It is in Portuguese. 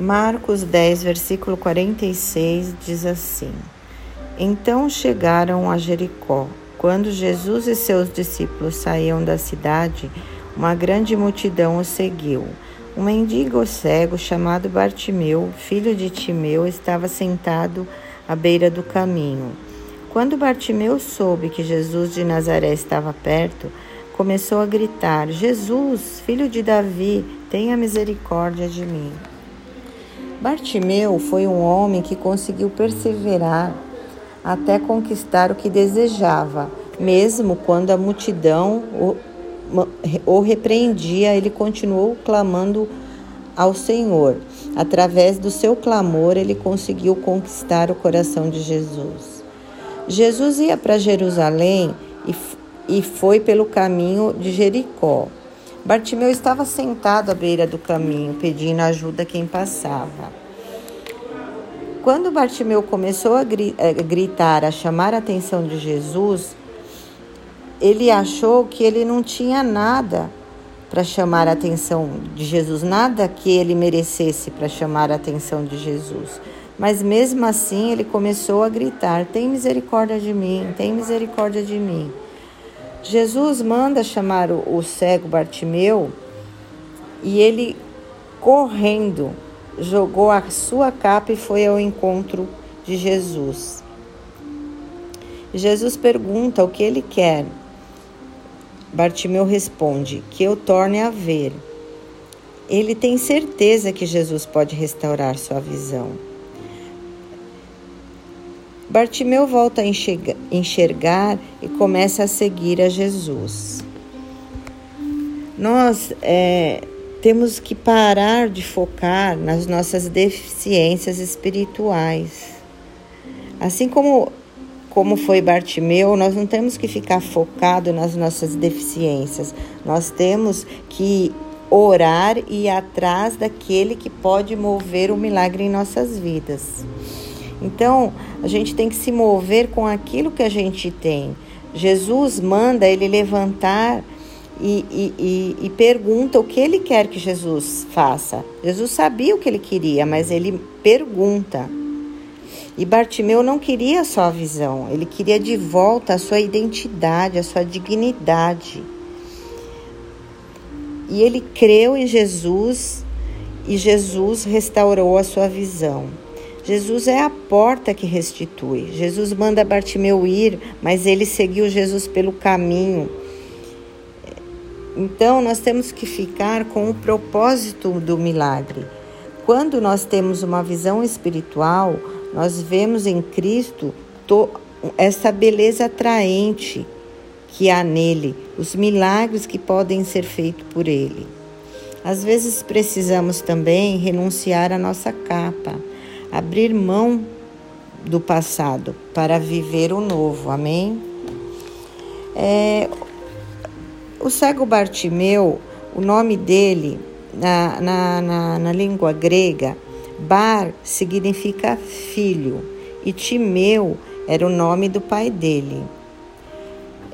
Marcos 10, versículo 46 diz assim: Então chegaram a Jericó. Quando Jesus e seus discípulos saíam da cidade, uma grande multidão o seguiu. Um mendigo cego chamado Bartimeu, filho de Timeu, estava sentado à beira do caminho. Quando Bartimeu soube que Jesus de Nazaré estava perto, começou a gritar: Jesus, filho de Davi, tenha misericórdia de mim. Bartimeu foi um homem que conseguiu perseverar até conquistar o que desejava, mesmo quando a multidão o, o repreendia, ele continuou clamando ao Senhor. Através do seu clamor, ele conseguiu conquistar o coração de Jesus. Jesus ia para Jerusalém e, e foi pelo caminho de Jericó. Bartimeu estava sentado à beira do caminho, pedindo ajuda a quem passava. Quando Bartimeu começou a gritar, a chamar a atenção de Jesus, ele achou que ele não tinha nada para chamar a atenção de Jesus, nada que ele merecesse para chamar a atenção de Jesus. Mas mesmo assim ele começou a gritar: Tem misericórdia de mim, tem misericórdia de mim. Jesus manda chamar o, cego Bartimeu e ele, correndo, jogou a sua capa e foi ao encontro de Jesus. Jesus pergunta o que ele quer. Bartimeu responde: Que eu torne a ver. Ele tem certeza que Jesus pode restaurar sua visão. Bartimeu volta a enxergar e começa a seguir a Jesus. Nós é, temos que parar de focar nas nossas deficiências espirituais. Assim como, como foi Bartimeu, nós não temos que ficar focado nas nossas deficiências. Nós temos que orar e ir atrás daquele que pode mover o milagre em nossas vidas. Então, a gente tem que se mover com aquilo que a gente tem. Jesus manda ele levantar e, e, e, e, pergunta o que ele quer que Jesus faça. Jesus sabia o que ele queria, mas ele pergunta. E Bartimeu não queria só a visão, ele queria de volta a sua identidade, a sua dignidade. E ele creu em Jesus e Jesus restaurou a sua visão. Jesus é a porta que restitui. Jesus manda Bartimeu ir, mas ele seguiu Jesus pelo caminho. Então, nós temos que ficar com o propósito do milagre. Quando nós temos uma visão espiritual, nós vemos em Cristo essa beleza atraente que há nele, os milagres que podem ser feitos por ele. Às vezes precisamos também renunciar à nossa capa abrir mão do passado para viver o novo. Amém? É, o cego Bartimeu, o nome dele na, na, na, na língua grega, Bar significa filho e Timeu era o nome do pai dele.